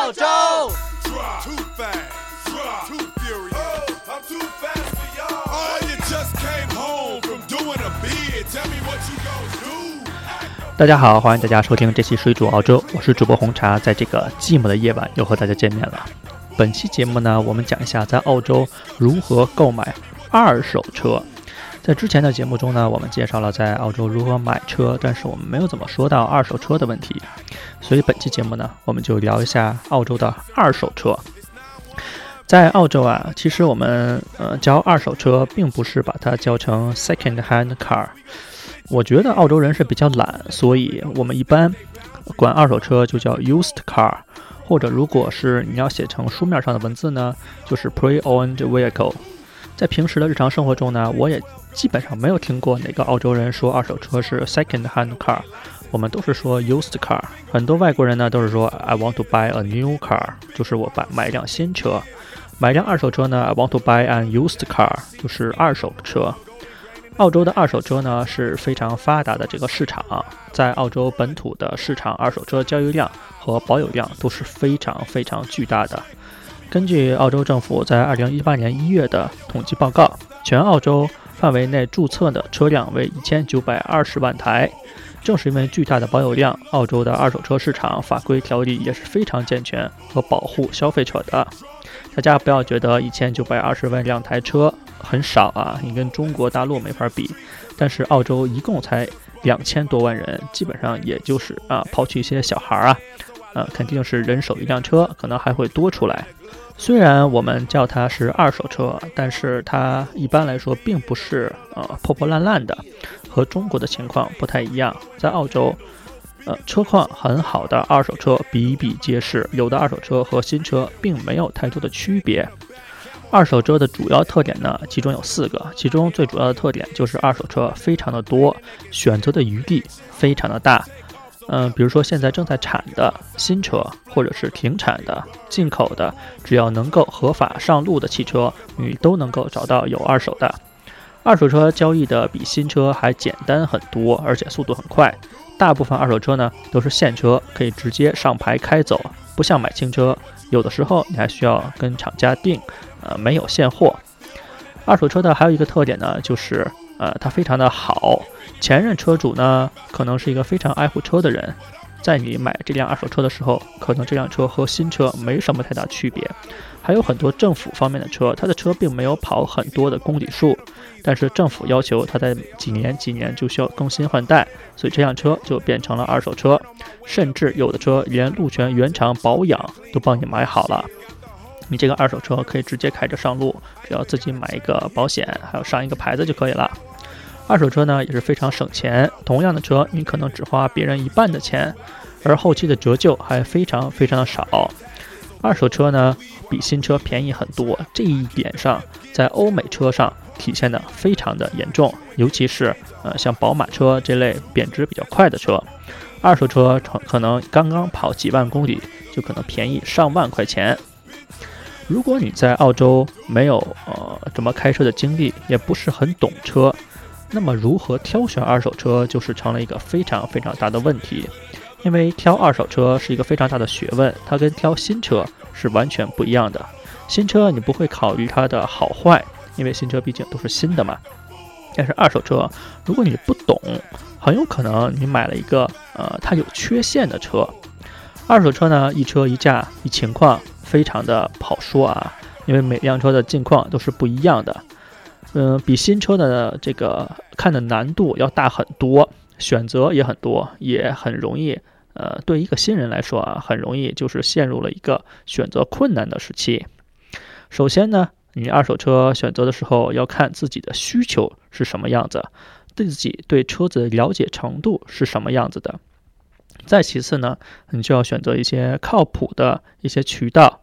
澳洲。Drop. Too fast. Drop. Too furious. Oh, I'm too fast for y'all. Oh, you just came home from doing a bid. Tell me what you gonna do. 大家好，欢迎大家收听这期《水煮澳洲》，我是主播红茶，在这个寂寞的夜晚又和大家见面了。本期节目呢，我们讲一下在澳洲如何购买二手车。在之前的节目中呢，我们介绍了在澳洲如何买车，但是我们没有怎么说到二手车的问题，所以本期节目呢，我们就聊一下澳洲的二手车。在澳洲啊，其实我们呃教二手车，并不是把它叫成 second hand car。我觉得澳洲人是比较懒，所以我们一般管二手车就叫 used car，或者如果是你要写成书面上的文字呢，就是 pre-owned vehicle。在平时的日常生活中呢，我也基本上没有听过哪个澳洲人说二手车是 second hand car，我们都是说 used car。很多外国人呢都是说 I want to buy a new car，就是我买买一辆新车。买一辆二手车呢，I want to buy an used car，就是二手车。澳洲的二手车呢是非常发达的这个市场，在澳洲本土的市场，二手车交易量和保有量都是非常非常巨大的。根据澳洲政府在2018年1月的统计报告，全澳洲范围内注册的车辆为1920万台。正是因为巨大的保有量，澳洲的二手车市场法规条例也是非常健全和保护消费者的。大家不要觉得1920万辆台车很少啊，你跟中国大陆没法比。但是澳洲一共才两千多万人，基本上也就是啊，抛去一些小孩儿啊，呃，肯定是人手一辆车，可能还会多出来。虽然我们叫它是二手车，但是它一般来说并不是呃破破烂烂的，和中国的情况不太一样。在澳洲，呃，车况很好的二手车比比皆是，有的二手车和新车并没有太多的区别。二手车的主要特点呢，其中有四个，其中最主要的特点就是二手车非常的多，选择的余地非常的大。嗯，比如说现在正在产的新车，或者是停产的、进口的，只要能够合法上路的汽车，你都能够找到有二手的。二手车交易的比新车还简单很多，而且速度很快。大部分二手车呢都是现车，可以直接上牌开走，不像买新车，有的时候你还需要跟厂家订，呃，没有现货。二手车的还有一个特点呢，就是呃，它非常的好。前任车主呢，可能是一个非常爱护车的人，在你买这辆二手车的时候，可能这辆车和新车没什么太大区别。还有很多政府方面的车，它的车并没有跑很多的公里数，但是政府要求它在几年几年就需要更新换代，所以这辆车就变成了二手车。甚至有的车连路权原厂保养都帮你买好了，你这个二手车可以直接开着上路，只要自己买一个保险，还有上一个牌子就可以了。二手车呢也是非常省钱，同样的车你可能只花别人一半的钱，而后期的折旧还非常非常的少。二手车呢比新车便宜很多，这一点上在欧美车上体现的非常的严重，尤其是呃像宝马车这类贬值比较快的车，二手车可能刚刚跑几万公里就可能便宜上万块钱。如果你在澳洲没有呃怎么开车的经历，也不是很懂车。那么如何挑选二手车，就是成了一个非常非常大的问题，因为挑二手车是一个非常大的学问，它跟挑新车是完全不一样的。新车你不会考虑它的好坏，因为新车毕竟都是新的嘛。但是二手车，如果你不懂，很有可能你买了一个呃它有缺陷的车。二手车呢，一车一价一情况，非常的不好说啊，因为每辆车的近况都是不一样的。嗯，比新车的这个看的难度要大很多，选择也很多，也很容易。呃，对一个新人来说啊，很容易就是陷入了一个选择困难的时期。首先呢，你二手车选择的时候要看自己的需求是什么样子，自己对车子了解程度是什么样子的。再其次呢，你就要选择一些靠谱的一些渠道。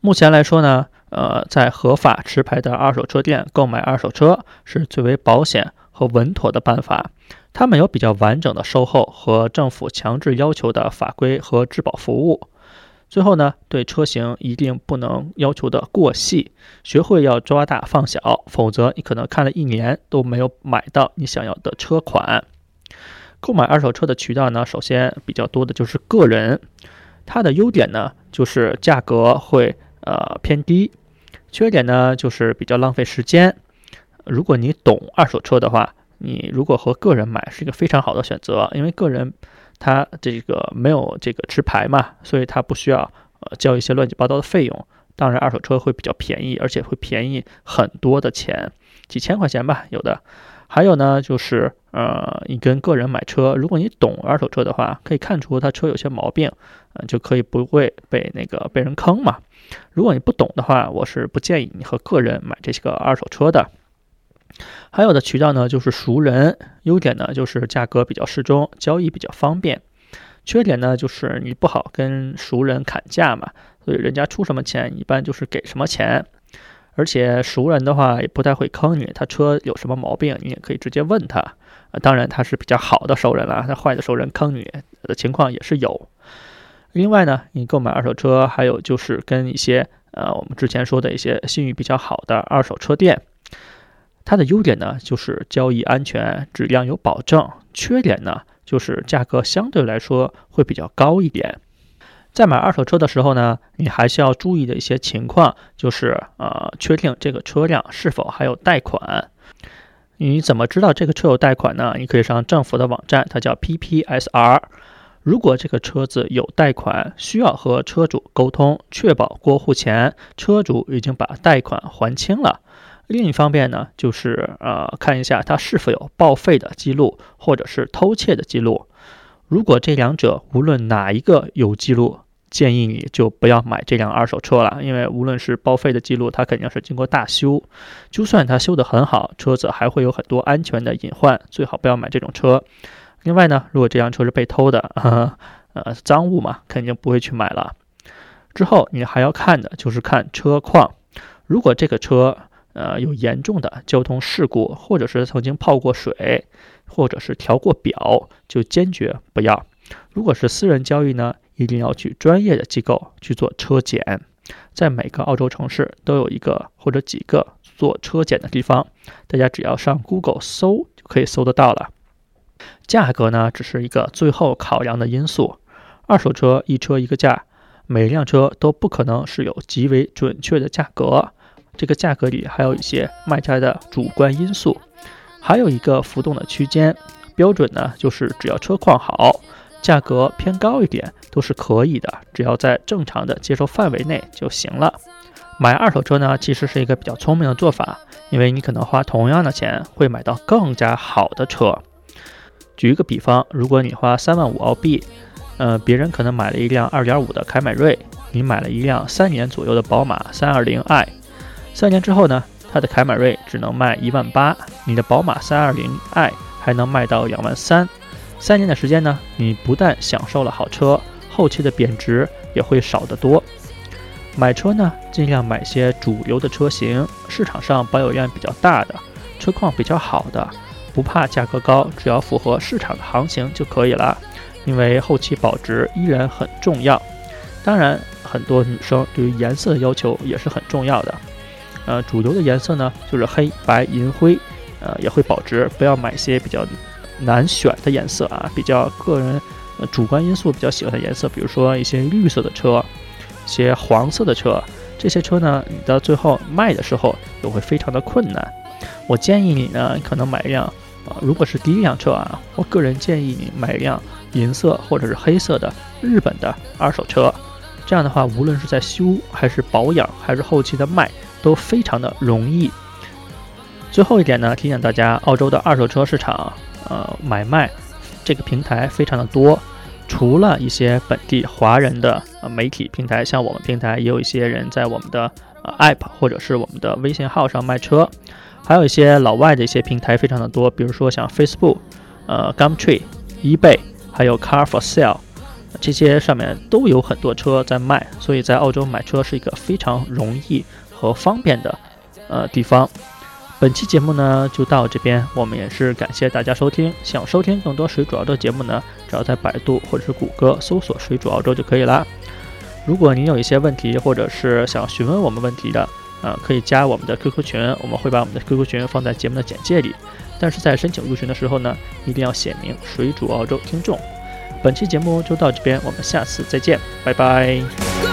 目前来说呢，呃，在合法持牌的二手车店购买二手车是最为保险和稳妥的办法。他们有比较完整的售后和政府强制要求的法规和质保服务。最后呢，对车型一定不能要求的过细，学会要抓大放小，否则你可能看了一年都没有买到你想要的车款。购买二手车的渠道呢，首先比较多的就是个人，它的优点呢就是价格会呃偏低；缺点呢，就是比较浪费时间。如果你懂二手车的话，你如果和个人买是一个非常好的选择，因为个人他这个没有这个持牌嘛，所以他不需要呃交一些乱七八糟的费用。当然，二手车会比较便宜，而且会便宜很多的钱，几千块钱吧，有的。还有呢，就是呃，你跟个人买车，如果你懂二手车的话，可以看出他车有些毛病，嗯，就可以不会被那个被人坑嘛。如果你不懂的话，我是不建议你和个人买这些个二手车的。还有的渠道呢，就是熟人，优点呢就是价格比较适中，交易比较方便。缺点呢就是你不好跟熟人砍价嘛，所以人家出什么钱，一般就是给什么钱。而且熟人的话也不太会坑你，他车有什么毛病，你也可以直接问他。啊，当然他是比较好的熟人了，他坏的熟人坑你的情况也是有。另外呢，你购买二手车还有就是跟一些呃我们之前说的一些信誉比较好的二手车店，它的优点呢就是交易安全、质量有保证，缺点呢就是价格相对来说会比较高一点。在买二手车的时候呢，你还需要注意的一些情况，就是呃，确定这个车辆是否还有贷款。你怎么知道这个车有贷款呢？你可以上政府的网站，它叫 PPSR。如果这个车子有贷款，需要和车主沟通，确保过户前车主已经把贷款还清了。另一方面呢，就是呃，看一下它是否有报废的记录，或者是偷窃的记录。如果这两者无论哪一个有记录，建议你就不要买这辆二手车了，因为无论是报废的记录，它肯定是经过大修，就算它修得很好，车子还会有很多安全的隐患，最好不要买这种车。另外呢，如果这辆车是被偷的，呃，赃物嘛，肯定不会去买了。之后你还要看的就是看车况，如果这个车呃有严重的交通事故，或者是曾经泡过水。或者是调过表，就坚决不要。如果是私人交易呢，一定要去专业的机构去做车检。在每个澳洲城市都有一个或者几个做车检的地方，大家只要上 Google 搜就可以搜得到了。价格呢，只是一个最后考量的因素。二手车一车一个价，每辆车都不可能是有极为准确的价格。这个价格里还有一些卖家的主观因素。还有一个浮动的区间标准呢，就是只要车况好，价格偏高一点都是可以的，只要在正常的接受范围内就行了。买二手车呢，其实是一个比较聪明的做法，因为你可能花同样的钱会买到更加好的车。举一个比方，如果你花三万五澳币，呃，别人可能买了一辆二点五的凯美瑞，你买了一辆三年左右的宝马三二零 i，三年之后呢？它的凯美瑞只能卖一万八，你的宝马三二零 i 还能卖到两万三。三年的时间呢，你不但享受了好车，后期的贬值也会少得多。买车呢，尽量买些主流的车型，市场上保有量比较大的，车况比较好的，不怕价格高，只要符合市场的行情就可以了。因为后期保值依然很重要。当然，很多女生对于颜色的要求也是很重要的。呃，主流的颜色呢，就是黑白银灰，呃，也会保值。不要买些比较难选的颜色啊，比较个人主观因素比较喜欢的颜色，比如说一些绿色的车，一些黄色的车，这些车呢，你到最后卖的时候又会非常的困难。我建议你呢，可能买一辆，啊，如果是第一辆车啊，我个人建议你买一辆银色或者是黑色的日本的二手车，这样的话，无论是在修还是保养还是后期的卖。都非常的容易。最后一点呢，提醒大家，澳洲的二手车市场，呃，买卖这个平台非常的多。除了一些本地华人的呃媒体平台，像我们平台也有一些人在我们的呃 App 或者是我们的微信号上卖车，还有一些老外的一些平台非常的多，比如说像 Facebook、呃 Gumtree、eBay，还有 Car for Sale，这些上面都有很多车在卖，所以在澳洲买车是一个非常容易。和方便的，呃地方。本期节目呢就到这边，我们也是感谢大家收听。想收听更多水煮澳洲节目呢，只要在百度或者是谷歌搜索“水煮澳洲”就可以啦。如果您有一些问题，或者是想询问我们问题的，呃，可以加我们的 QQ 群，我们会把我们的 QQ 群放在节目的简介里。但是在申请入群的时候呢，一定要写明“水煮澳洲听众”。本期节目就到这边，我们下次再见，拜拜。